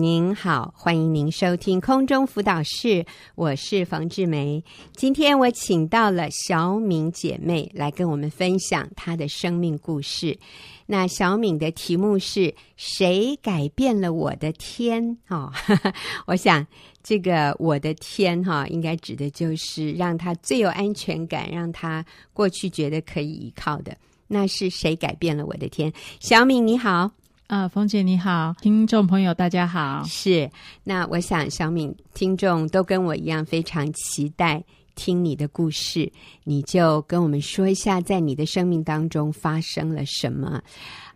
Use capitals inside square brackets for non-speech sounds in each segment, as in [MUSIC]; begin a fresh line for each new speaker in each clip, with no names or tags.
您好，欢迎您收听空中辅导室，我是冯志梅。今天我请到了小敏姐妹来跟我们分享她的生命故事。那小敏的题目是谁改变了我的天？哦哈、哦，[LAUGHS] 我想这个我的天哈，应该指的就是让她最有安全感，让她过去觉得可以依靠的。那是谁改变了我的天？小敏你好。
啊，冯姐你好，听众朋友大家好。
是，那我想小敏听众都跟我一样非常期待听你的故事，你就跟我们说一下，在你的生命当中发生了什么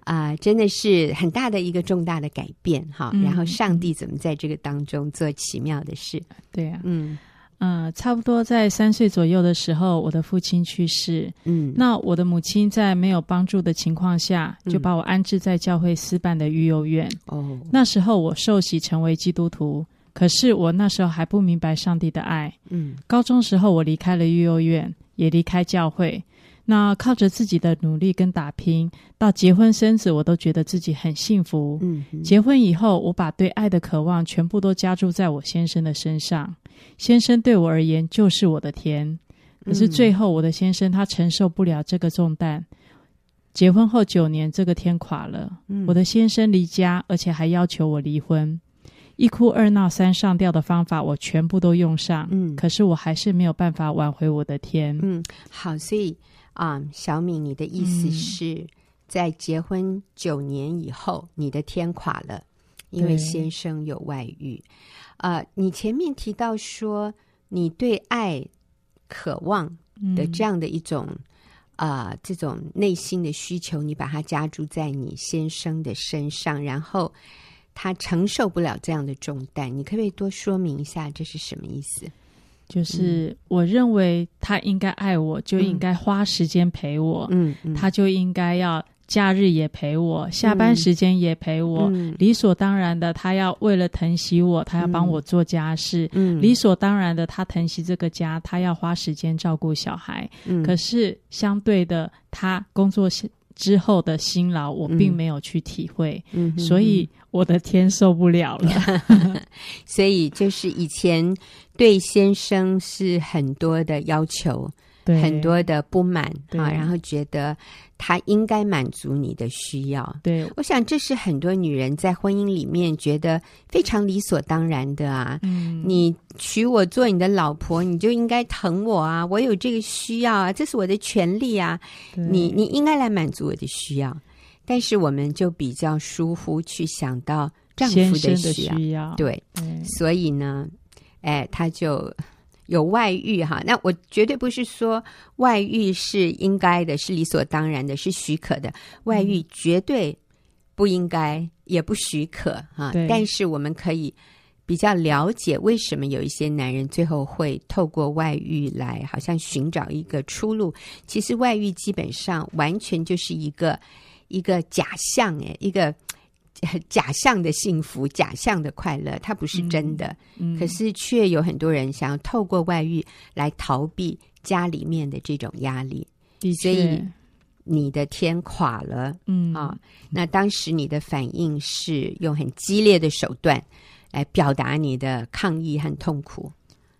啊、呃？真的是很大的一个重大的改变哈。嗯、然后上帝怎么在这个当中做奇妙的事？
对啊，嗯。嗯，差不多在三岁左右的时候，我的父亲去世。嗯，那我的母亲在没有帮助的情况下，就把我安置在教会私办的育幼院。哦，那时候我受洗成为基督徒，可是我那时候还不明白上帝的爱。嗯，高中时候我离开了育幼院，也离开教会。那靠着自己的努力跟打拼，到结婚生子，我都觉得自己很幸福。嗯，结婚以后，我把对爱的渴望全部都加注在我先生的身上。先生对我而言就是我的天，可是最后我的先生他承受不了这个重担。嗯、结婚后九年，这个天垮了。嗯、我的先生离家，而且还要求我离婚。一哭二闹三上吊的方法，我全部都用上。嗯，可是我还是没有办法挽回我的天。
嗯，好，所以。啊，um, 小敏，你的意思是、嗯、在结婚九年以后，你的天垮了，因为先生有外遇。啊对，uh, 你前面提到说你对爱渴望的这样的一种啊、嗯 uh, 这种内心的需求，你把它加注在你先生的身上，然后他承受不了这样的重担，你可不可以多说明一下这是什么意思？
就是我认为他应该爱我，就应该花时间陪我。嗯，嗯，他就应该要假日也陪我，下班时间也陪我。嗯，理所当然的，他要为了疼惜我，他要帮我做家事。嗯，理所当然的，他疼惜这个家，他要花时间照顾小孩。嗯，可是相对的，他工作之后的辛劳，我并没有去体会。嗯，所以我的天受不了了。[LAUGHS]
所以就是以前。对先生是很多的要求，对很多的不满啊，然后觉得他应该满足你的需要。
对，
我想这是很多女人在婚姻里面觉得非常理所当然的啊。嗯，你娶我做你的老婆，你就应该疼我啊，我有这个需要啊，这是我的权利啊。你你应该来满足我的需要，但是我们就比较疏忽去想到丈夫的需要。对所以呢。哎，他就有外遇哈，那我绝对不是说外遇是应该的，是理所当然的，是许可的。外遇绝对不应该，也不许可哈。但是我们可以比较了解为什么有一些男人最后会透过外遇来，好像寻找一个出路。其实外遇基本上完全就是一个一个假象，哎，一个。假象的幸福，假象的快乐，它不是真的。嗯嗯、可是却有很多人想要透过外遇来逃避家里面的这种压力。所以你的天垮了，嗯啊，那当时你的反应是用很激烈的手段来表达你的抗议和痛苦。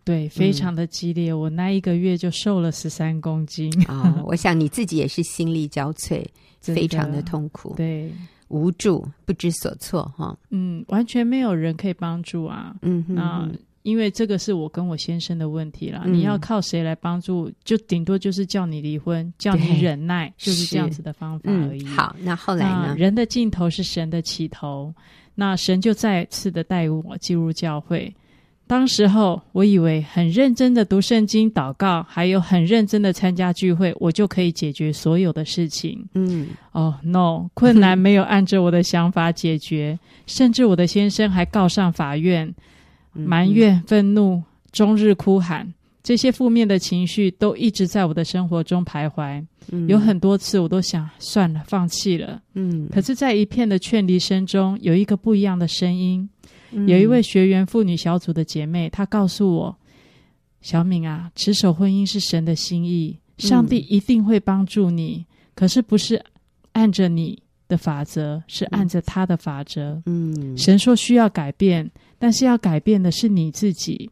对，非常的激烈。嗯、我那一个月就瘦了十三公斤
啊、哦！我想你自己也是心力交瘁，[LAUGHS] 非常的痛苦。
对。
无助、不知所措，哈，
嗯，完全没有人可以帮助啊，嗯哼哼，那因为这个是我跟我先生的问题啦，嗯、你要靠谁来帮助？就顶多就是叫你离婚，叫你忍耐，就是这样子的方法而已。
嗯、好，那后来呢？
人的尽头是神的起头，那神就再次的带我进入教会。当时候，我以为很认真的读圣经、祷告，还有很认真的参加聚会，我就可以解决所有的事情。嗯，哦、oh,，no，困难没有按照我的想法解决，甚至我的先生还告上法院，埋怨、愤怒、终日哭喊，这些负面的情绪都一直在我的生活中徘徊。嗯、有很多次，我都想算了，放弃了。嗯，可是，在一片的劝离声中，有一个不一样的声音。有一位学员妇女小组的姐妹，她告诉我：“小敏啊，持守婚姻是神的心意，上帝一定会帮助你。嗯、可是不是按着你的法则，是按着他的法则。
嗯，
神说需要改变，但是要改变的是你自己，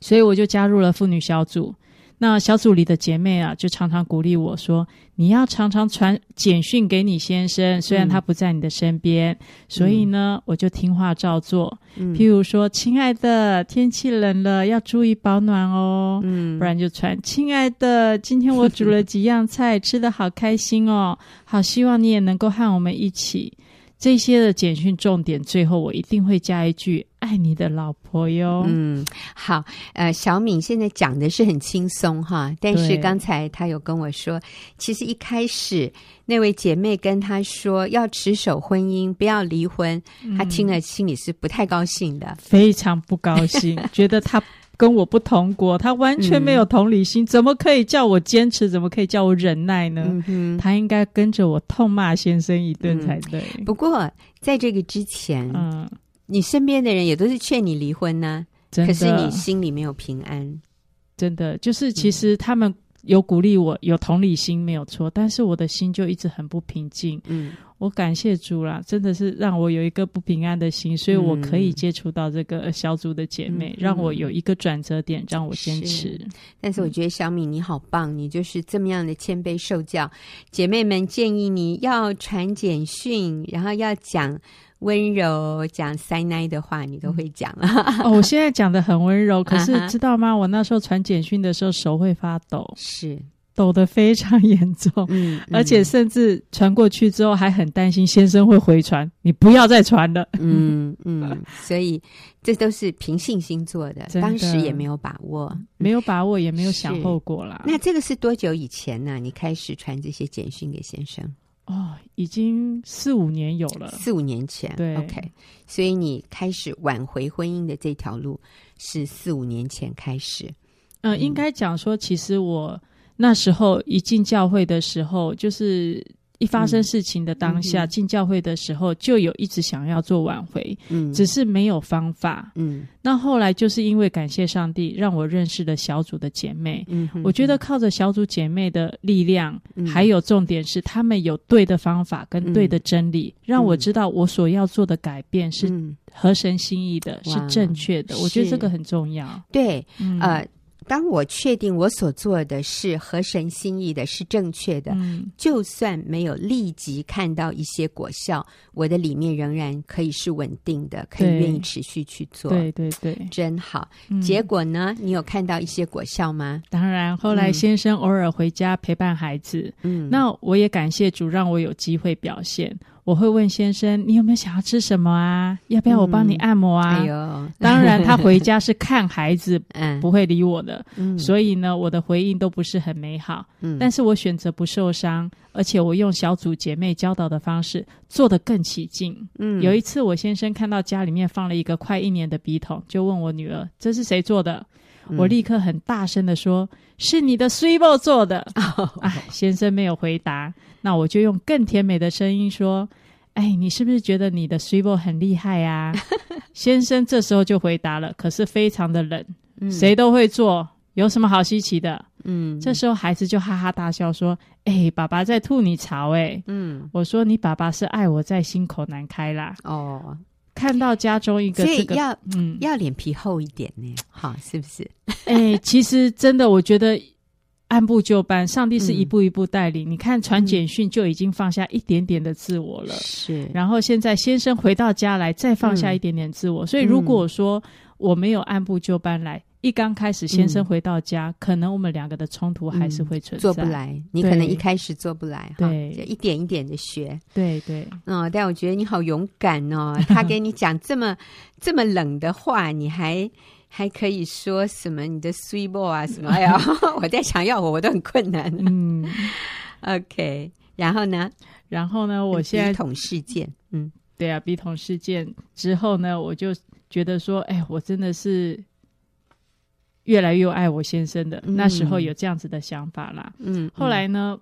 所以我就加入了妇女小组。那小组里的姐妹啊，就常常鼓励我说：“你要常常传简讯给你先生，虽然他不在你的身边。嗯”所以呢，我就听话照做。嗯、譬如说：“亲爱的，天气冷了，要注意保暖哦。”嗯，不然就传：“亲爱的，今天我煮了几样菜，吃得好开心哦，好希望你也能够和我们一起。”这些的简讯重点，最后我一定会加一句“爱你的老婆哟”。
嗯，好，呃，小敏现在讲的是很轻松哈，但是刚才她有跟我说，其实一开始那位姐妹跟她说要持守婚姻，不要离婚，她听了心里是不太高兴的，
非常不高兴，[LAUGHS] 觉得她。跟我不同国，她完全没有同理心，嗯、怎么可以叫我坚持？怎么可以叫我忍耐呢？嗯、哼他应该跟着我痛骂先生一顿才对。
嗯、不过在这个之前，嗯，你身边的人也都是劝你离婚呢、啊，可是你心里没有平安。
真的，就是其实他们有鼓励我，有同理心没有错，但是我的心就一直很不平静。嗯。我感谢主啦，真的是让我有一个不平安的心，所以我可以接触到这个小组的姐妹，嗯、让我有一个转折点，让我坚持。是，
但是我觉得小敏你好棒，你就是这么样的谦卑受教。姐妹们建议你要传简讯，然后要讲温柔、讲塞奶的话，你都会讲了。
哦，我现在讲的很温柔，可是知道吗？我那时候传简讯的时候手会发抖。
是。
抖得非常严重，而且甚至传过去之后还很担心先生会回传，你不要再传了，
嗯嗯，所以这都是凭信心做的，的当时也没有把握，
没有把握，也没有想后果啦。
那这个是多久以前呢？你开始传这些简讯给先生？
哦，已经四五年有了，
四五年前，
对
，OK。所以你开始挽回婚姻的这条路是四五年前开始，
呃、嗯，应该讲说，其实我。那时候一进教会的时候，就是一发生事情的当下，嗯、进教会的时候就有一直想要做挽回，嗯，只是没有方法，嗯。那后来就是因为感谢上帝，让我认识了小组的姐妹，嗯我觉得靠着小组姐妹的力量，嗯、还有重点是他们有对的方法跟对的真理，嗯、让我知道我所要做的改变是合神心意的，嗯、是正确的。我觉得这个很重要，
对，嗯、呃。当我确定我所做的是合神心意的，是正确的，嗯，就算没有立即看到一些果效，我的里面仍然可以是稳定的，可以愿意持续去做。
对对对，
真好。嗯，结果呢？你有看到一些果效吗？
当然，后来先生偶尔回家陪伴孩子，嗯，那我也感谢主，让我有机会表现。我会问先生：“你有没有想要吃什么啊？要不要我帮你按摩啊？”嗯、哎呦，当然，他回家是看孩子，[LAUGHS] 嗯，不会理我的。嗯，所以呢，我的回应都不是很美好。嗯，但是我选择不受伤，而且我用小组姐妹教导的方式做得更起劲。嗯，有一次我先生看到家里面放了一个快一年的笔筒，就问我女儿：“这是谁做的？”嗯、我立刻很大声的说：“是你的水某做的。[LAUGHS] 哦”哎，先生没有回答，那我就用更甜美的声音说。哎，你是不是觉得你的水某很厉害啊？[LAUGHS] 先生这时候就回答了，可是非常的冷。嗯，谁都会做，有什么好稀奇的？嗯，这时候孩子就哈哈大笑说：“哎，爸爸在吐你槽哎。”嗯，我说你爸爸是爱我在心口难开啦。哦，看到家中一个这个，
要嗯要脸皮厚一点呢，好是不是？
哎，其实真的，我觉得。按部就班，上帝是一步一步带领。嗯、你看，传简讯就已经放下一点点的自我了。是，然后现在先生回到家来，再放下一点点自我。嗯、所以，如果说我没有按部就班来，一刚开始先生回到家，嗯、可能我们两个的冲突还是会存在。
做不来，你可能一开始做不来，
对，
就一点一点的学。
对对。
嗯，但我觉得你好勇敢哦，[LAUGHS] 他给你讲这么这么冷的话，你还。还可以说什么？你的 sweet boy 啊，什么？哎呀，[LAUGHS] 我在想要我，我都很困难。嗯，OK。然后呢？
然后呢？我现在
笔筒事件，嗯，
对啊，笔筒事件之后呢，我就觉得说，哎，我真的是越来越爱我先生的。嗯、那时候有这样子的想法啦。嗯。嗯后来呢？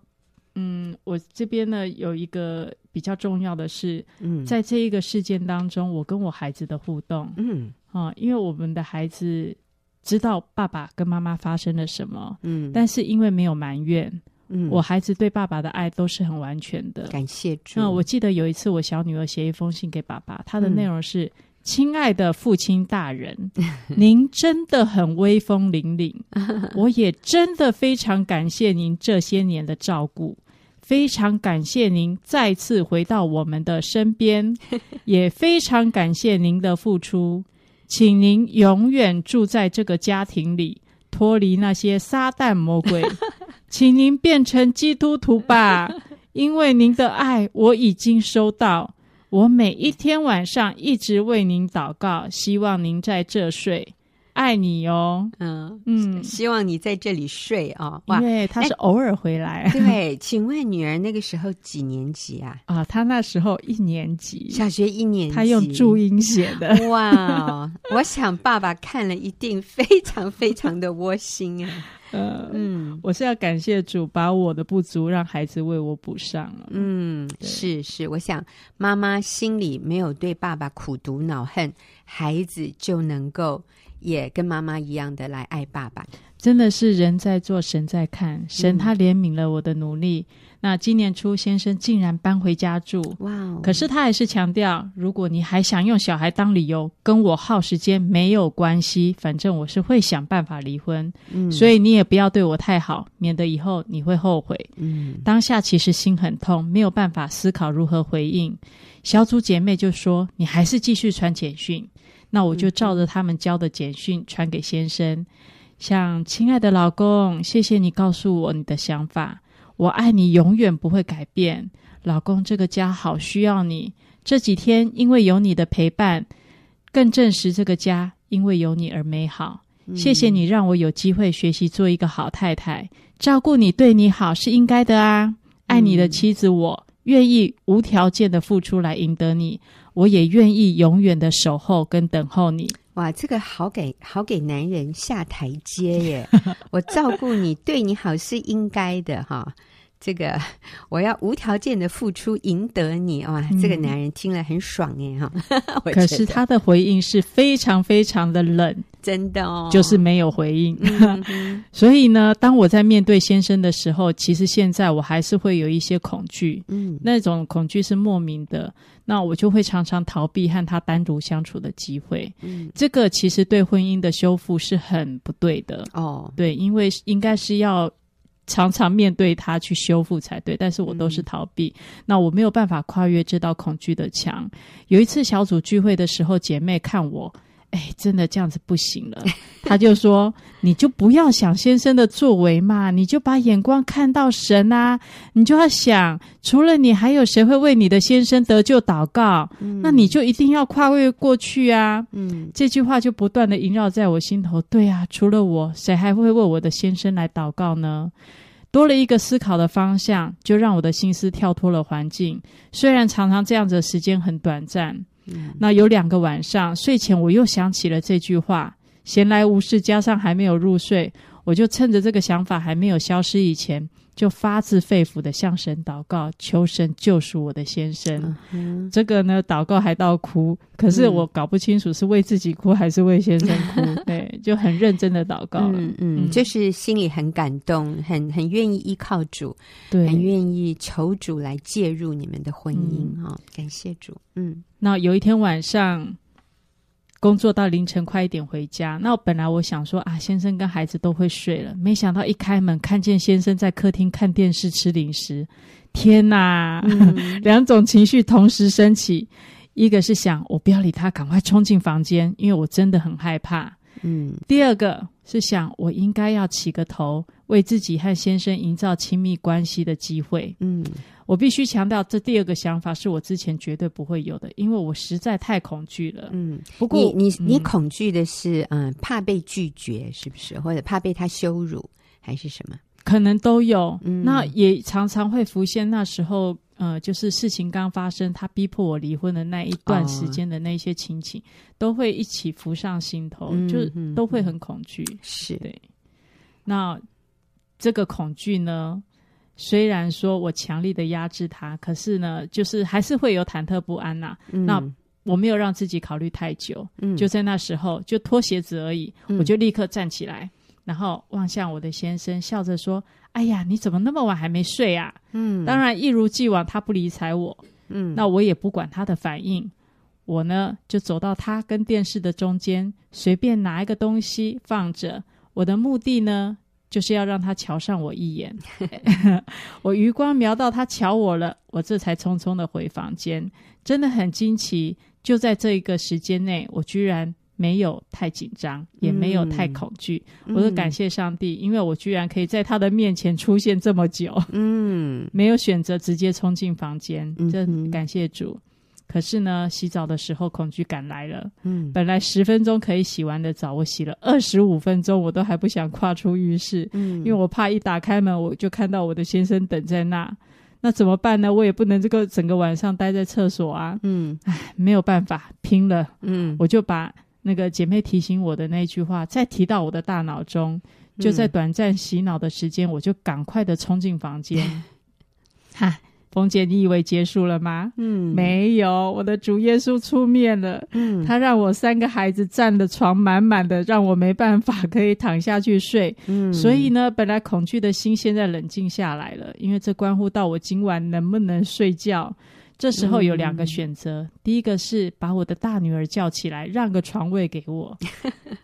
嗯，我这边呢有一个比较重要的是，嗯，在这一个事件当中，我跟我孩子的互动，嗯。啊、嗯，因为我们的孩子知道爸爸跟妈妈发生了什么，嗯，但是因为没有埋怨，嗯，我孩子对爸爸的爱都是很完全的。
感谢主。
那我记得有一次，我小女儿写一封信给爸爸，她的内容是：“嗯、亲爱的父亲大人，[LAUGHS] 您真的很威风凛凛，[LAUGHS] 我也真的非常感谢您这些年的照顾。”非常感谢您再次回到我们的身边，[LAUGHS] 也非常感谢您的付出，请您永远住在这个家庭里，脱离那些撒旦魔鬼，请您变成基督徒吧，因为您的爱我已经收到，我每一天晚上一直为您祷告，希望您在这睡。爱你哦，嗯嗯，
希望你在这里睡啊。哇，
因为他是偶尔回来。
对，请问女儿那个时候几年级啊？[LAUGHS]
啊，她那时候一年级，
小学一年级。
她用注音写的。
哇，我想爸爸看了一定非常非常的窝心啊。[LAUGHS]
呃嗯，我是要感谢主，把我的不足让孩子为我补上了。
嗯，是是，我想妈妈心里没有对爸爸苦读恼恨，孩子就能够。也跟妈妈一样的来爱爸爸，
真的是人在做，神在看。神他怜悯了我的努力。嗯、那今年初，先生竟然搬回家住，哇、哦！可是他还是强调，如果你还想用小孩当理由跟我耗时间，没有关系，反正我是会想办法离婚。嗯，所以你也不要对我太好，免得以后你会后悔。嗯，当下其实心很痛，没有办法思考如何回应。小组姐妹就说：“你还是继续传简讯。”那我就照着他们教的简讯传给先生，像亲爱的老公，谢谢你告诉我你的想法，我爱你永远不会改变。老公，这个家好需要你，这几天因为有你的陪伴，更证实这个家因为有你而美好。谢谢你让我有机会学习做一个好太太，照顾你对你好是应该的啊。爱你的妻子我，我愿意无条件的付出来赢得你。我也愿意永远的守候跟等候你。
哇，这个好给好给男人下台阶耶！[LAUGHS] 我照顾你，对你好是应该的哈。这个 [LAUGHS] 我要无条件的付出赢得你哇！这个男人听了很爽哎哈。[LAUGHS]
可是他的回应是非常非常的冷。
真的哦，
就是没有回应。嗯、[LAUGHS] 所以呢，当我在面对先生的时候，其实现在我还是会有一些恐惧。嗯，那种恐惧是莫名的，那我就会常常逃避和他单独相处的机会。嗯，这个其实对婚姻的修复是很不对的。哦，对，因为应该是要常常面对它去修复才对，但是我都是逃避。嗯、那我没有办法跨越这道恐惧的墙。有一次小组聚会的时候，姐妹看我。哎，真的这样子不行了。他就说：“你就不要想先生的作为嘛，你就把眼光看到神啊，你就要想，除了你，还有谁会为你的先生得救祷告？嗯，那你就一定要跨越过去啊。”嗯，这句话就不断的萦绕在我心头。对啊，除了我，谁还会为我的先生来祷告呢？多了一个思考的方向，就让我的心思跳脱了环境。虽然常常这样子的时间很短暂。那有两个晚上睡前，我又想起了这句话，闲来无事，加上还没有入睡，我就趁着这个想法还没有消失以前，就发自肺腑的向神祷告，求神救赎我的先生。嗯、哼这个呢，祷告还到哭，可是我搞不清楚是为自己哭还是为先生哭。嗯、[LAUGHS] 对，就很认真的祷告了。
嗯嗯，就是心里很感动，很很愿意依靠主，对，很愿意求主来介入你们的婚姻哈。感谢主。嗯，
那有一天晚上。工作到凌晨快一点回家，那我本来我想说啊，先生跟孩子都会睡了，没想到一开门看见先生在客厅看电视吃零食，天哪！嗯、[LAUGHS] 两种情绪同时升起，一个是想我不要理他，赶快冲进房间，因为我真的很害怕。嗯，第二个是想我应该要起个头，为自己和先生营造亲密关系的机会。嗯。我必须强调，这第二个想法是我之前绝对不会有的，因为我实在太恐惧了。嗯，
不过你你你恐惧的是，嗯，怕被拒绝，是不是？或者怕被他羞辱，还是什么？
可能都有。嗯，那也常常会浮现那时候，呃，就是事情刚发生，他逼迫我离婚的那一段时间的那些情景，哦、都会一起浮上心头，嗯、就都会很恐惧。
是
对。那这个恐惧呢？虽然说我强力的压制他，可是呢，就是还是会有忐忑不安呐、啊。嗯、那我没有让自己考虑太久，嗯、就在那时候就脱鞋子而已，嗯、我就立刻站起来，然后望向我的先生，笑着说：“哎呀，你怎么那么晚还没睡啊？”嗯，当然一如既往，他不理睬我。嗯，那我也不管他的反应，我呢就走到他跟电视的中间，随便拿一个东西放着。我的目的呢，就是要让他瞧上我一眼。[LAUGHS] 我余光瞄到他瞧我了，我这才匆匆的回房间。真的很惊奇，就在这一个时间内，我居然。没有太紧张，也没有太恐惧。嗯、我都感谢上帝，因为我居然可以在他的面前出现这么久。嗯，没有选择直接冲进房间，这感谢主。嗯、可是呢，洗澡的时候恐惧感来了。嗯，本来十分钟可以洗完的澡，我洗了二十五分钟，我都还不想跨出浴室。嗯，因为我怕一打开门，我就看到我的先生等在那。那怎么办呢？我也不能这个整个晚上待在厕所啊。嗯，唉，没有办法，拼了。嗯，我就把。那个姐妹提醒我的那句话，再提到我的大脑中，就在短暂洗脑的时间，嗯、我就赶快的冲进房间。[LAUGHS] 哈，冯姐，你以为结束了吗？嗯，没有，我的主耶稣出面了。嗯，他让我三个孩子占的床满满的，让我没办法可以躺下去睡。嗯，所以呢，本来恐惧的心现在冷静下来了，因为这关乎到我今晚能不能睡觉。这时候有两个选择，嗯、第一个是把我的大女儿叫起来，让个床位给我；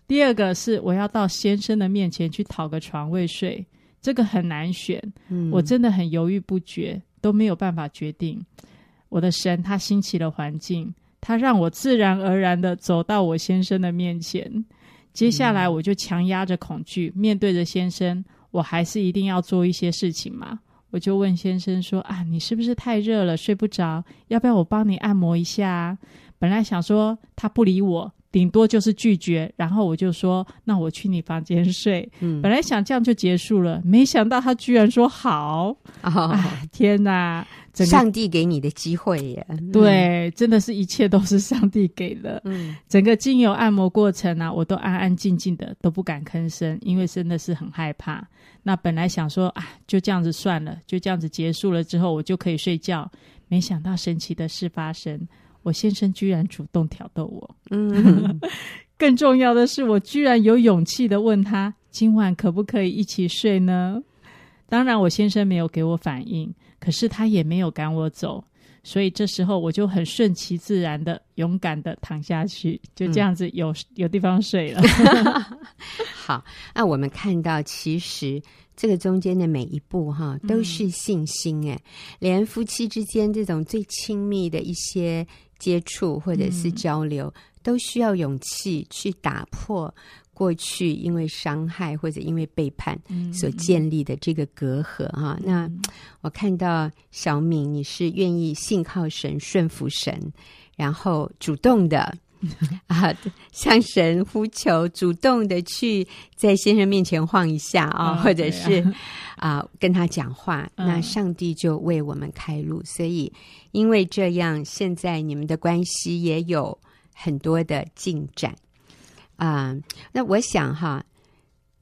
第二个是我要到先生的面前去讨个床位睡。这个很难选，嗯、我真的很犹豫不决，都没有办法决定。我的神他兴起了环境，他让我自然而然的走到我先生的面前。接下来我就强压着恐惧，嗯、面对着先生，我还是一定要做一些事情嘛。我就问先生说：“啊，你是不是太热了，睡不着？要不要我帮你按摩一下？”啊本来想说他不理我，顶多就是拒绝，然后我就说：“那我去你房间睡。”嗯，本来想这样就结束了，没想到他居然说好。哦，[LAUGHS] 哎，天哪！
上帝给你的机会耶，
对，真的是一切都是上帝给的。嗯，整个精油按摩过程呢、啊，我都安安静静的，都不敢吭声，因为真的是很害怕。那本来想说啊，就这样子算了，就这样子结束了之后，我就可以睡觉。没想到神奇的事发生，我先生居然主动挑逗我。嗯，[LAUGHS] 更重要的是，我居然有勇气的问他，今晚可不可以一起睡呢？当然，我先生没有给我反应。可是他也没有赶我走，所以这时候我就很顺其自然的、勇敢的躺下去，就这样子有、嗯、有地方睡了。[LAUGHS]
好，那我们看到，其实这个中间的每一步哈，都是信心哎，嗯、连夫妻之间这种最亲密的一些接触或者是交流，嗯、都需要勇气去打破。过去因为伤害或者因为背叛所建立的这个隔阂哈，嗯、那我看到小敏你是愿意信靠神、顺服神，然后主动的 [LAUGHS] 啊向神呼求，主动的去在先生面前晃一下啊，哦、或者是啊、呃、跟他讲话，嗯、那上帝就为我们开路。所以因为这样，现在你们的关系也有很多的进展。啊、呃，那我想哈，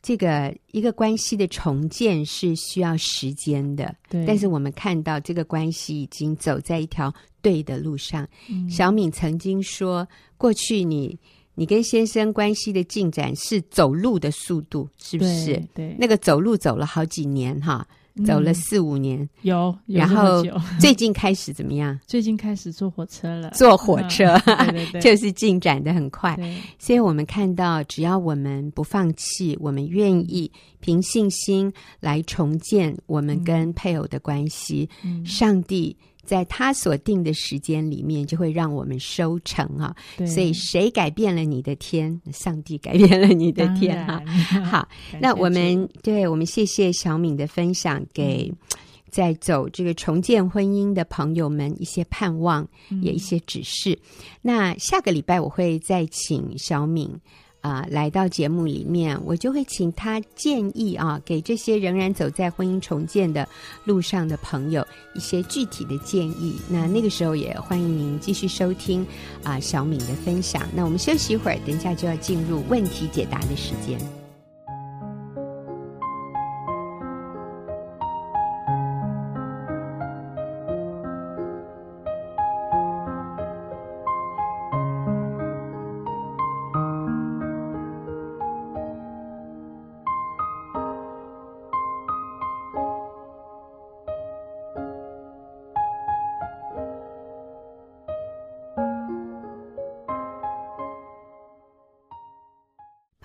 这个一个关系的重建是需要时间的，对。但是我们看到这个关系已经走在一条对的路上。嗯、小敏曾经说，过去你你跟先生关系的进展是走路的速度，是不是？
对，对
那个走路走了好几年哈。走了四五年，嗯、
有，有
然后 [LAUGHS] 最近开始怎么样？
最近开始坐火车了，
坐火
车，[LAUGHS]
就是进展的很快。所以我们看到，只要我们不放弃，我们愿意凭信心来重建我们跟配偶的关系，嗯、上帝。在他所定的时间里面，就会让我们收成啊。所以，谁改变了你的天？上帝改变了你的天哈。[LAUGHS] 好，那我们对我们谢谢小敏的分享，给在走这个重建婚姻的朋友们一些盼望，嗯、也一些指示。那下个礼拜我会再请小敏。啊、来到节目里面，我就会请他建议啊，给这些仍然走在婚姻重建的路上的朋友一些具体的建议。那那个时候也欢迎您继续收听啊、小敏的分享。那我们休息一会儿，等一下就要进入问题解答的时间。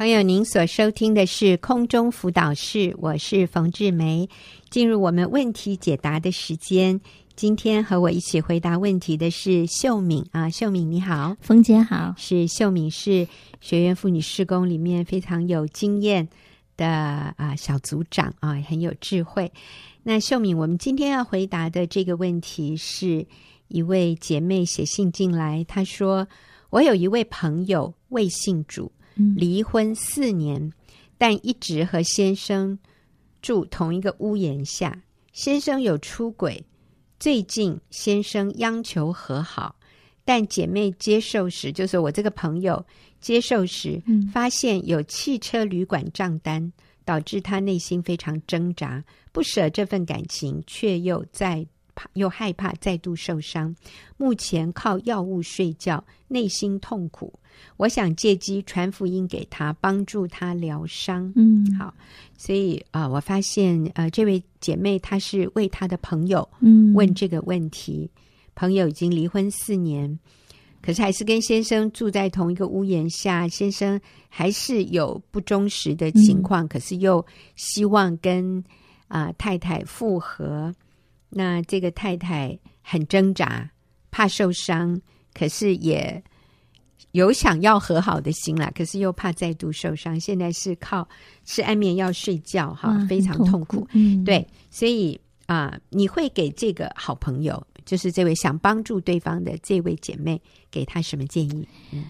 朋友，您所收听的是空中辅导室，我是冯志梅。进入我们问题解答的时间，今天和我一起回答问题的是秀敏啊，秀敏你好，
冯姐好，
是秀敏是学员妇女事工里面非常有经验的啊小组长啊，很有智慧。那秀敏，我们今天要回答的这个问题是一位姐妹写信进来，她说：“我有一位朋友未信主。”离婚四年，但一直和先生住同一个屋檐下。先生有出轨，最近先生央求和好，但姐妹接受时，就是我这个朋友接受时，发现有汽车旅馆账单，导致他内心非常挣扎，不舍这份感情，却又在。又害怕再度受伤，目前靠药物睡觉，内心痛苦。我想借机传福音给他，帮助他疗伤。嗯，好，所以啊、呃，我发现呃，这位姐妹她是为她的朋友嗯问这个问题。嗯、朋友已经离婚四年，可是还是跟先生住在同一个屋檐下，先生还是有不忠实的情况，嗯、可是又希望跟啊、呃、太太复合。那这个太太很挣扎，怕受伤，可是也有想要和好的心啦，可是又怕再度受伤。现在是靠吃安眠药睡觉，哈，非常痛苦。痛嗯、对，所以啊、呃，你会给这个好朋友，就是这位想帮助对方的这位姐妹，给她什么建议？嗯。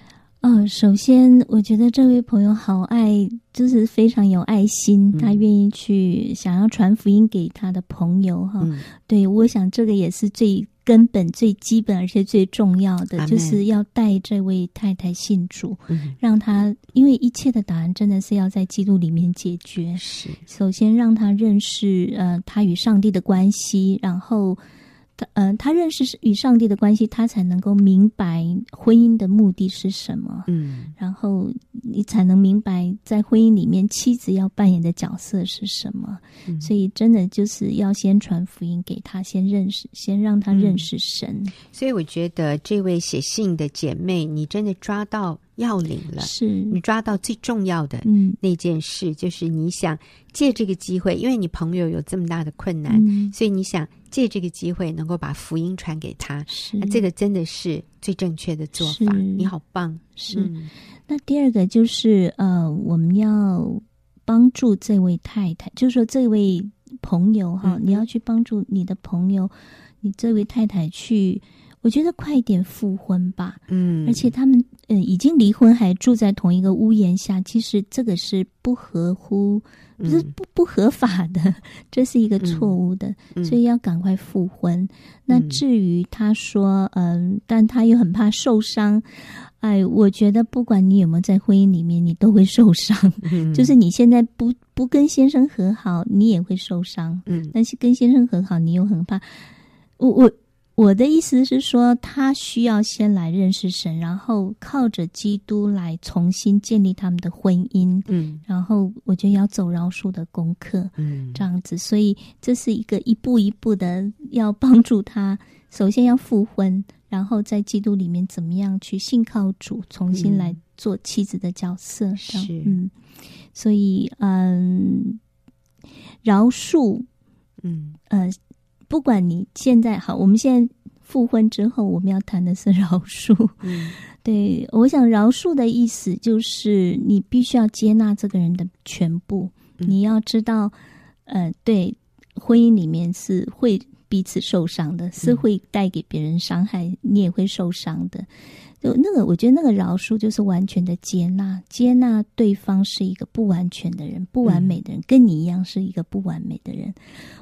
哦，首先，我觉得这位朋友好爱，就是非常有爱心，他愿意去想要传福音给他的朋友哈。嗯、对，我想这个也是最根本、最基本，而且最重要的，们就是要带这位太太信主，嗯、让他因为一切的答案真的是要在基督里面解决。是，首先让他认识呃，他与上帝的关系，然后。他呃，他认识与上帝的关系，他才能够明白婚姻的目的是什么。嗯，然后你才能明白在婚姻里面妻子要扮演的角色是什么。嗯，所以真的就是要先传福音给他，先认识，先让他认识神。嗯，所
以我觉得这位写信的姐妹，你真的抓到。要领了，是你抓到最重要的那件事，嗯、就是你想借这个机会，因为你朋友有这么大的困难，嗯、所以你想借这个机会能够把福音传给他。是，那这个真的是最正确的做法。你好棒！
是。嗯、那第二个就是呃，我们要帮助这位太太，就是说这位朋友哈，嗯、你要去帮助你的朋友，你这位太太去。我觉得快一点复婚吧，嗯，而且他们嗯、呃、已经离婚还住在同一个屋檐下，其实这个是不合乎，不是不不合法的，[LAUGHS] 这是一个错误的，嗯、所以要赶快复婚。嗯、那至于他说，嗯、呃，但他又很怕受伤，哎，我觉得不管你有没有在婚姻里面，你都会受伤。嗯、[LAUGHS] 就是你现在不不跟先生和好，你也会受伤。嗯，但是跟先生和好，你又很怕。我我。我的意思是说，他需要先来认识神，然后靠着基督来重新建立他们的婚姻。嗯，然后我觉得要走饶恕的功课。嗯，这样子，所以这是一个一步一步的要帮助他。首先要复婚，然后在基督里面怎么样去信靠主，重新来做妻子的角色。是，嗯，所以嗯，饶恕，嗯呃。不管你现在好，我们现在复婚之后，我们要谈的是饶恕。嗯，对，我想饶恕的意思就是你必须要接纳这个人的全部。嗯，你要知道，呃，对，婚姻里面是会彼此受伤的，是会带给别人伤害，你也会受伤的。就那个，我觉得那个饶恕就是完全的接纳，接纳对方是一个不完全的人，不完美的人，跟你一样是一个不完美的人。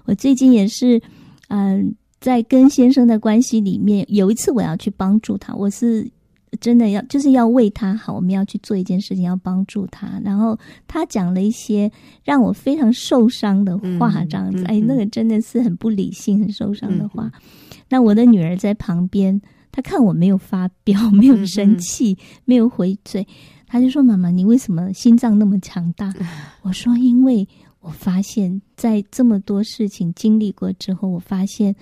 我最近也是。嗯，在跟先生的关系里面，有一次我要去帮助他，我是真的要，就是要为他好，我们要去做一件事情，要帮助他。然后他讲了一些让我非常受伤的话，这样子，哎，那个真的是很不理性、很受伤的话。那我的女儿在旁边，她看我没有发飙，没有生气，没有回嘴，她就说：“妈妈，你为什么心脏那么强大？” [LAUGHS] 我说：“因为。”我发现，在这么多事情经历过之后，我发现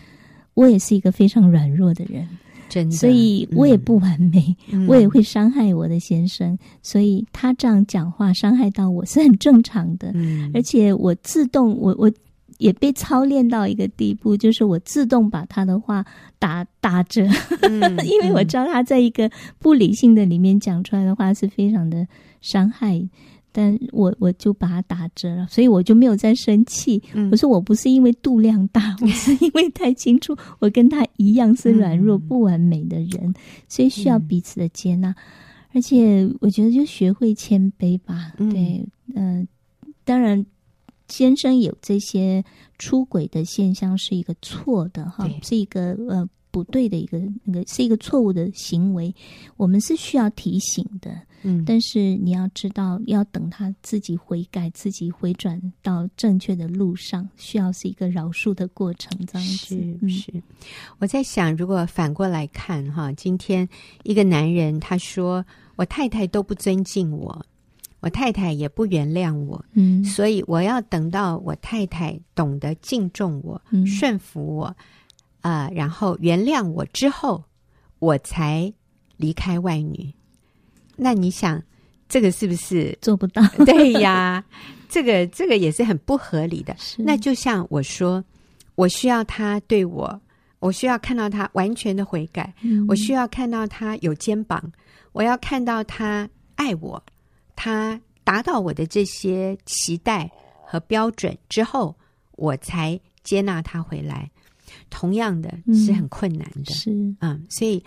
我也是一个非常软弱的人。
真的，
所以我也不完美，
嗯、
我也会伤害我的先生，所以他这样讲话伤害到我是很正常的。
嗯，
而且我自动，我我也被操练到一个地步，就是我自动把他的话打打折，[LAUGHS] 嗯、因为我知道他在一个不理性的里面讲出来的话是非常的伤害。但我我就把它打折了，所以我就没有再生气。嗯、我说我不是因为度量大，[LAUGHS] 我是因为太清楚，我跟他一样是软弱、不完美的人，嗯、所以需要彼此的接纳。嗯、而且我觉得就学会谦卑吧。嗯、对，嗯、呃，当然先生有这些出轨的现象是一个错的哈，是一个呃不对的一个那个是一个错误的行为，我们是需要提醒的。嗯，但是你要知道，要等他自己悔改，自己回转到正确的路上，需要是一个饶恕的过程。这样子
是。我在想，如果反过来看哈，今天一个男人他说我太太都不尊敬我，我太太也不原谅我，嗯，所以我要等到我太太懂得敬重我、嗯、顺服我，啊、呃，然后原谅我之后，我才离开外女。那你想，这个是不是
做不到？[LAUGHS]
对呀，这个这个也是很不合理的。
是
那就像我说，我需要他对我，我需要看到他完全的悔改，嗯、我需要看到他有肩膀，我要看到他爱我，他达到我的这些期待和标准之后，我才接纳他回来。同样的是很困难的，
嗯、是
嗯，所以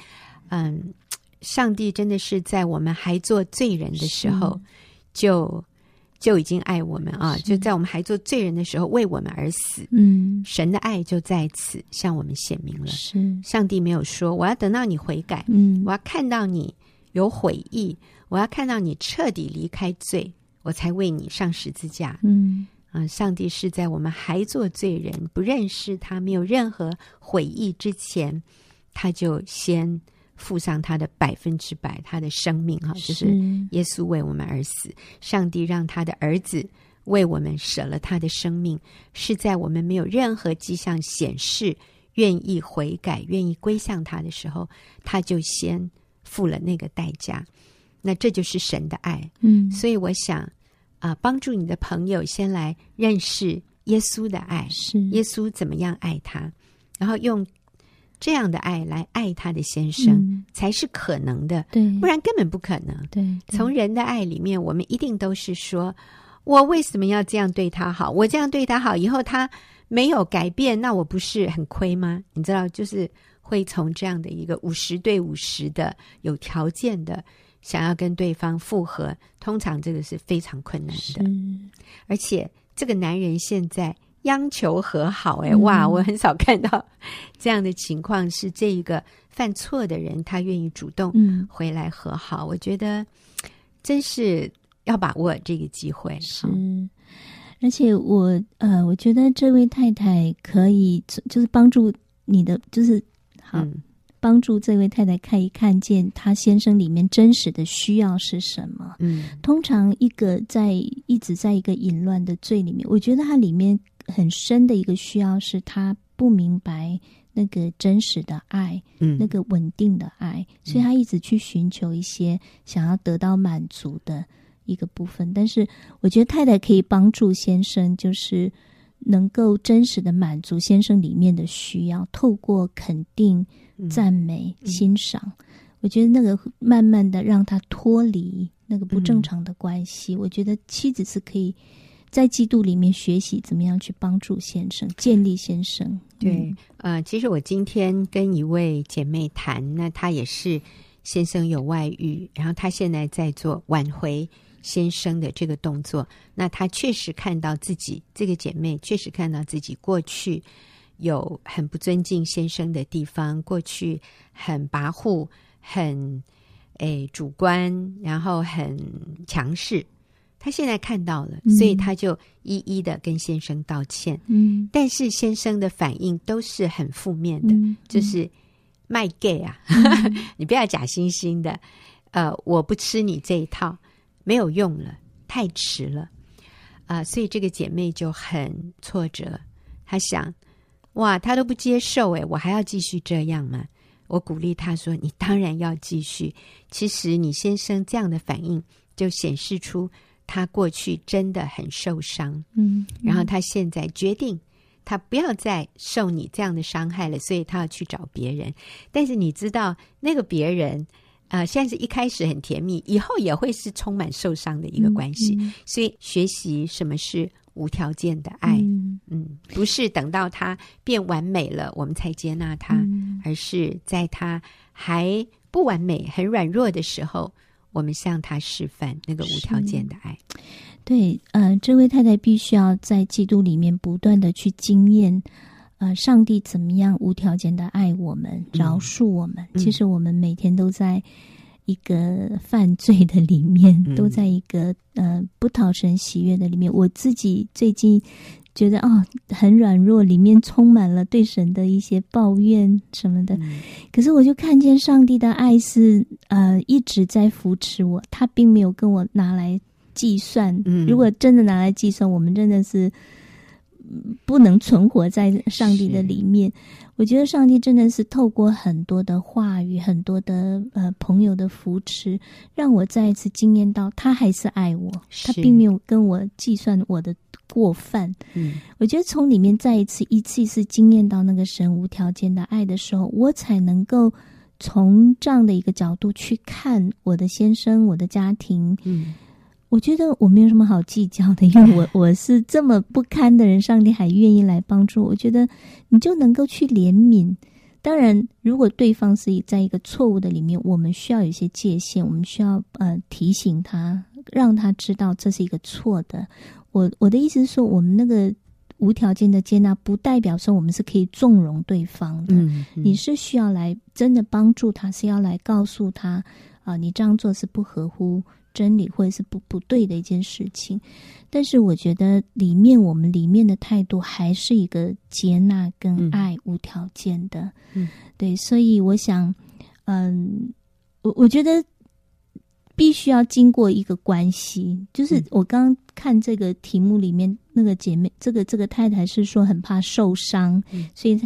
嗯。上帝真的是在我们还做罪人的时候，就就已经爱我们啊！就在我们还做罪人的时候，为我们而死。嗯，神的爱就在此向我们显明了。
是
上帝没有说我要等到你悔改，
嗯，
我要看到你有悔意，我要看到你彻底离开罪，我才为你上十字架。
嗯
啊，上帝是在我们还做罪人、不认识他、没有任何悔意之前，他就先。付上他的百分之百，他的生命哈，就是耶稣为我们而死。上帝让他的儿子为我们舍了他的生命，是在我们没有任何迹象显示愿意悔改、愿意归向他的时候，他就先付了那个代价。那这就是神的爱。
嗯，
所以我想啊、呃，帮助你的朋友先来认识耶稣的爱，
是
耶稣怎么样爱他，然后用。这样的爱来爱他的先生，嗯、才是可能的，
对，
不然根本不可能。
对，对，
从人的爱里面，我们一定都是说，我为什么要这样对他好？我这样对他好，以后他没有改变，那我不是很亏吗？你知道，就是会从这样的一个五十对五十的有条件的想要跟对方复合，通常这个是非常困难的。而且这个男人现在。央求和好，哎，哇！我很少看到这样的情况，是这一个犯错的人，他愿意主动回来和好。嗯、我觉得真是要把握这个机会。
是，而且我呃，我觉得这位太太可以就是帮助你的，就是好、嗯、帮助这位太太可以看见他先生里面真实的需要是什么。
嗯，
通常一个在一直在一个淫乱的罪里面，我觉得他里面。很深的一个需要是他不明白那个真实的爱，
嗯，
那个稳定的爱，所以他一直去寻求一些想要得到满足的一个部分。但是我觉得太太可以帮助先生，就是能够真实的满足先生里面的需要，透过肯定、赞美、
嗯、
欣赏。我觉得那个慢慢的让他脱离那个不正常的关系。嗯、我觉得妻子是可以。在基督里面学习怎么样去帮助先生建立先生。
对，呃，其实我今天跟一位姐妹谈，那她也是先生有外遇，然后她现在在做挽回先生的这个动作。那她确实看到自己，这个姐妹确实看到自己过去有很不尊敬先生的地方，过去很跋扈、很诶主观，然后很强势。他现在看到了，所以他就一一的跟先生道歉。
嗯，
但是先生的反应都是很负面的，
嗯、
就是卖 gay 啊，
嗯、[LAUGHS]
你不要假惺惺的。呃，我不吃你这一套，没有用了，太迟了。啊、呃，所以这个姐妹就很挫折。她想，哇，她都不接受，诶，我还要继续这样吗？我鼓励她说：“你当然要继续。”其实你先生这样的反应，就显示出他过去真的很受伤。
嗯，嗯，
然后他现在决定，他不要再受你这样的伤害了，所以他要去找别人。但是你知道，那个别人，呃，现在是一开始很甜蜜，以后也会是充满受伤的一个关系。嗯嗯，所以学习什么是无条件的爱，嗯，嗯，不是等到他变完美了，我们才接纳他，嗯，而是在他还不完美、很软弱的时候，我们向他示范那个无条件的爱。
对，呃，这位太太必须要在基督里面不断的去经验，呃，上帝怎么样无条件的爱我们、饶恕我们。嗯，其实我们每天都在。一个犯罪的里面，都在一个呃不讨神喜悦的里面。我自己最近觉得哦，很软弱，里面充满了对神的一些抱怨什么的。可是我就看见上帝的爱是呃一直在扶持我，他并没有跟我拿来计算。如果真的拿来计算，我们真的是不能存活在上帝的里面。我觉得上帝真的是透过很多的话语、很多的呃朋友的扶持，让我再一次惊艳到他还是爱我，他并没有跟我计算我的过犯。嗯，我觉得从里面再一次、一次一次经验到那个神无条件的爱的时候，我才能够从这样的一个角度去看我的先生、我的家庭。嗯。我觉得我没有什么好计较的，因为我 [LAUGHS] 我是这么不堪的人，上帝还愿意来帮助我。我觉得你就能够去怜悯。当然，如果对方是在一个错误的里面，我们需要有一些界限，我们需要呃提醒他，让他知道这是一个错的。我我的意思是说，我们那个无条件的接纳，不代表说我们是可以纵容对方的。嗯嗯。你是需要来真的帮助他，是要来告诉他啊，呃，你这样做是不合乎。真理或者是不不对的一件事情，但是我觉得里面我们里面的态度还是一个接纳跟爱无条件的，嗯，对，所以我想，嗯，我我觉得必须要经过一个关系，就是我刚刚看这个题目里面那个姐妹，这个这个太太是说很怕受伤，嗯，所以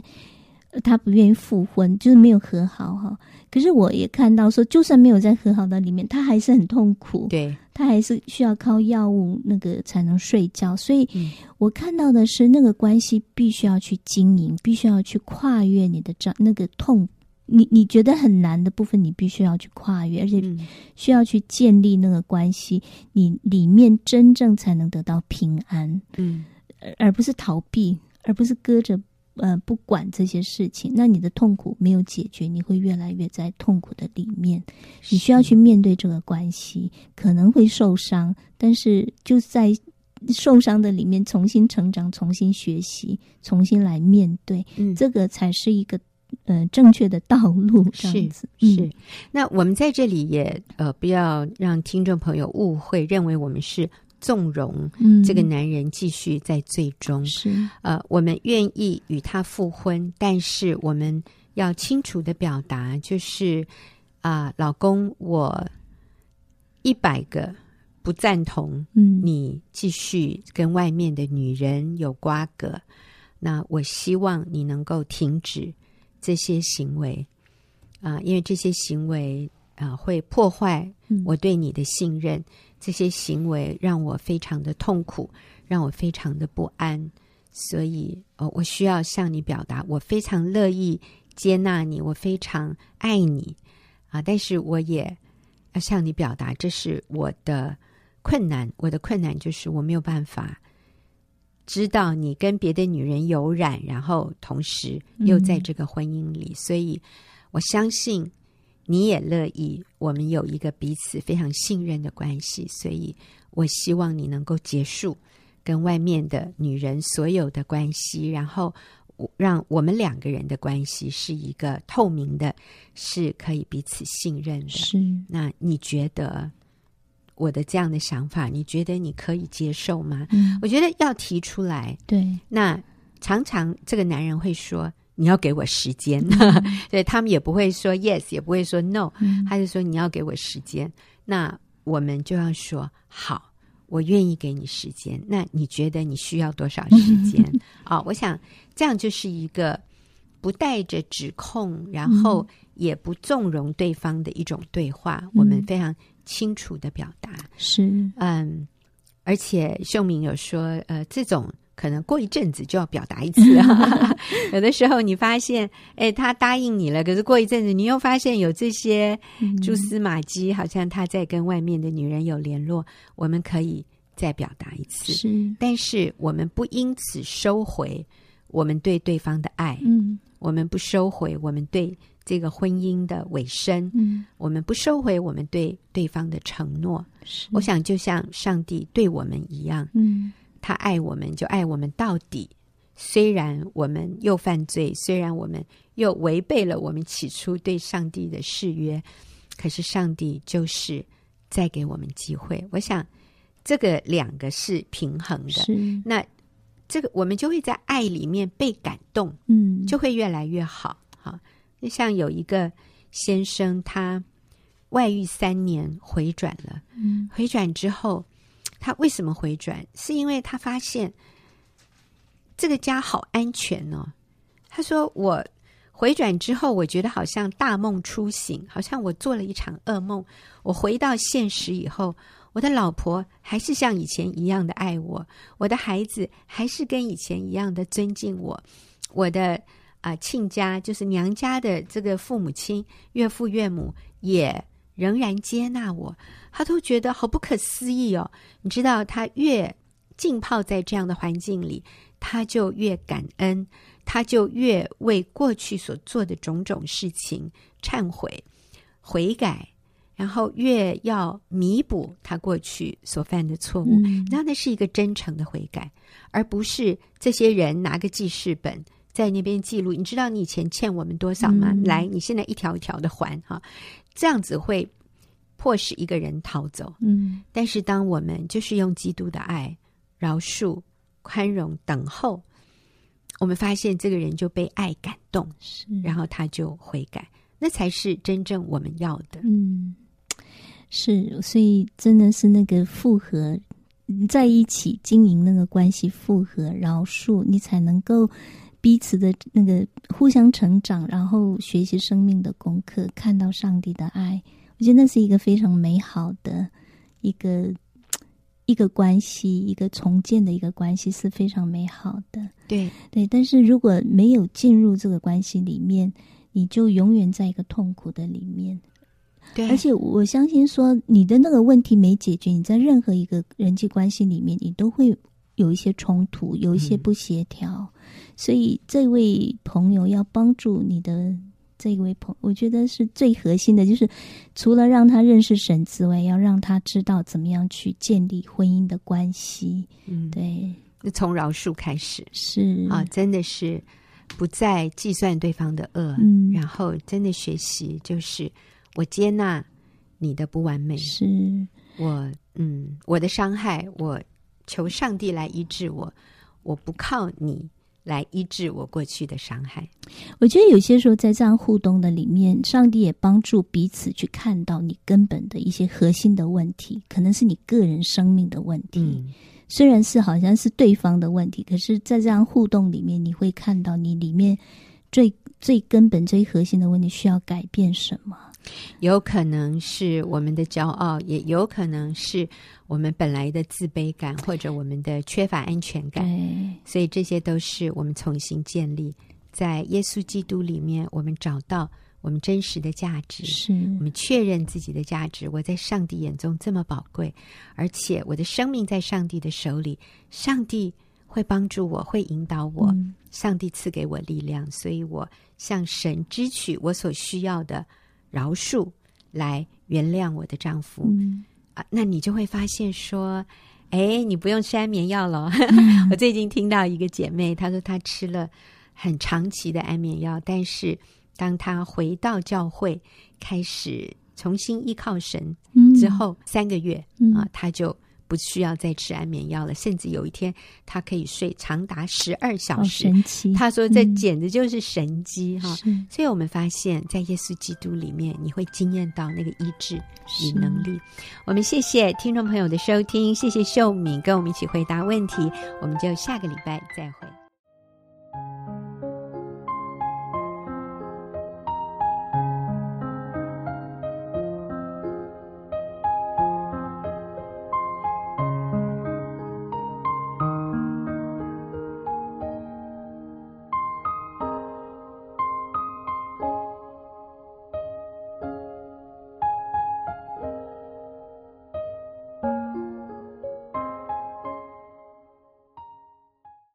她不愿意复婚，就是没有和好哈。可是我也看到说，就算没有在和好的里面，她还是很痛苦。对，她还是需要靠药物那个才能睡觉。所以，我看到的是那个关系必须要去经营，必须要去跨越你的这那个痛，你你觉得很难的部分，你必须要去跨越，而且需要去建立那个关系，你里面真正才能得到平安。嗯，而不是逃避，而不是搁着。呃，不管这些事情，那你的痛苦没有解决，你会越来越在痛苦的里面。你需要去面对这个关系，可能会受伤，但是就在受伤的里面重新成长、重新学习、重新来面对，嗯，这个才是一个呃正确的道路。这样子
是，是。那我们在这里也呃，不要让听众朋友误会，认为我们是。纵容这个男人继续在最终，嗯、是呃，我们愿意与他复婚，但是我们要清楚的表达，就是啊、呃，老公，我一百个不赞同，你继续跟外面的女人有瓜葛，嗯、那我希望你能够停止这些行为啊、呃，因为这些行为啊、呃、会破坏我对你的信任。嗯这些行为让我非常的痛苦，让我非常的不安，所以哦，我需要向你表达，我非常乐意接纳你，我非常爱你啊！但是我也要向你表达，这是我的困难，我的困难就是我没有办法知道你跟别的女人有染，然后同时又在这个婚姻里，嗯、所以我相信。你也乐意，我们有一个彼此非常信任的关系，所以我希望你能够结束跟外面的女人所有的关系，然后让我们两个人的关系是一个透明的，是可以彼此信任的。是，那你觉得我的这样的想法，你觉得你可以接受吗？嗯，我觉得要提出来。对，那常常这个男人会说。你要给我时间，[LAUGHS] 对、嗯、他们也不会说 yes，也不会说 no，、嗯、他就说你要给我时间。那我们就要说好，我愿意给你时间。那你觉得你需要多少时间？[LAUGHS] 啊、我想这样就是一个不带着指控，然后也不纵容对方的一种对话，嗯、我们非常清楚的表达。
是，
嗯，而且秀敏有说，呃，这种可能过一阵子就要表达一次啊。[LAUGHS] 有的时候你发现，哎，他答应你了，可是过一阵子你又发现有这些蛛丝马迹，好像他在跟外面的女人有联络，我们可以再表达一次。
是，
但是我们不因此收回我们对对方的爱。
嗯。
我们不收回我们对这个婚姻的尾声，
嗯，
我们不收回我们对对方的承诺。
是，
我想就像上帝对我们一样，
嗯，
他爱我们就爱我们到底。虽然我们又犯罪，虽然我们又违背了我们起初对上帝的誓约，可是上帝就是再给我们机会。我想这个两个是平衡的。
是，
那。这个我们就会在爱里面被感动，
嗯，
就会越来越好。好，就像有一个先生，他外遇三年回转了，
嗯，
回转之后，他为什么回转？是因为他发现这个家好安全哦。他说：“我回转之后，我觉得好像大梦初醒，好像我做了一场噩梦。我回到现实以后。”我的老婆还是像以前一样的爱我，我的孩子还是跟以前一样的尊敬我，我的啊、呃、亲家就是娘家的这个父母亲、岳父岳母也仍然接纳我，他都觉得好不可思议哦。你知道，他越浸泡在这样的环境里，他就越感恩，他就越为过去所做的种种事情忏悔、悔改。然后越要弥补他过去所犯的错误，
嗯，
然后那是一个真诚的悔改，而不是这些人拿个记事本在那边记录。你知道你以前欠我们多少吗？嗯、来，你现在一条一条的还哈，这样子会迫使一个人逃走。
嗯，
但是当我们就是用基督的爱饶恕、宽容、等候，我们发现这个人就被爱感动，
是，
然后他就悔改，那才是真正我们要的。
嗯。是，所以真的是那个复合在一起经营那个关系，复合饶恕，你才能够彼此的那个互相成长，然后学习生命的功课，看到上帝的爱。我觉得那是一个非常美好的一个 [TSK] 一个关系，一个重建的一个关系是非常美好的。
对
对，但是如果没有进入这个关系里面，你就永远在一个痛苦的里面。
对，
而且我相信说，你的那个问题没解决，你在任何一个人际关系里面，你都会有一些冲突，有一些不协调。嗯、所以，这位朋友要帮助你的这位朋友，我觉得是最核心的，就是除了让他认识神之外，要让他知道怎么样去建立婚姻的关系。
嗯，
对，
从饶恕开始。
是。
啊，真的是不再计算对方的恶，
嗯，
然后真的学习就是。我接纳你的不完美，
是。
我嗯，我的伤害，我求上帝来医治我，我不靠你来医治我过去的伤害。
我觉得有些时候在这样互动的里面，上帝也帮助彼此去看到你根本的一些核心的问题，可能是你个人生命的问题。
嗯，
虽然是好像是对方的问题，可是，在这样互动里面，你会看到你里面最最根本、最核心的问题需要改变什么。
有可能是我们的骄傲，也有可能是我们本来的自卑感，或者我们的缺乏安全感。所以这些都是我们重新建立在耶稣基督里面，我们找到我们真实的价值，
是
我们确认自己的价值。我在上帝眼中这么宝贵，而且我的生命在上帝的手里，上帝会帮助我，会引导我。
嗯、
上帝赐给我力量，所以我向神支取我所需要的。饶恕来原谅我的丈夫，
嗯、
啊，那你就会发现说，哎，你不用吃安眠药了。
嗯、[LAUGHS]
我最近听到一个姐妹，她说她吃了很长期的安眠药，但是当她回到教会，开始重新依靠神之后，
嗯、
三个月、
嗯、
啊，她就。不需要再吃安眠药了，甚至有一天他可以睡长达十二小时。
神奇！
他说这简直就是神机哈！
嗯、
所以我们发现，在耶稣基督里面，你会惊艳到那个医治与能力。我们谢谢听众朋友的收听，谢谢秀敏跟我们一起回答问题，我们就下个礼拜再会。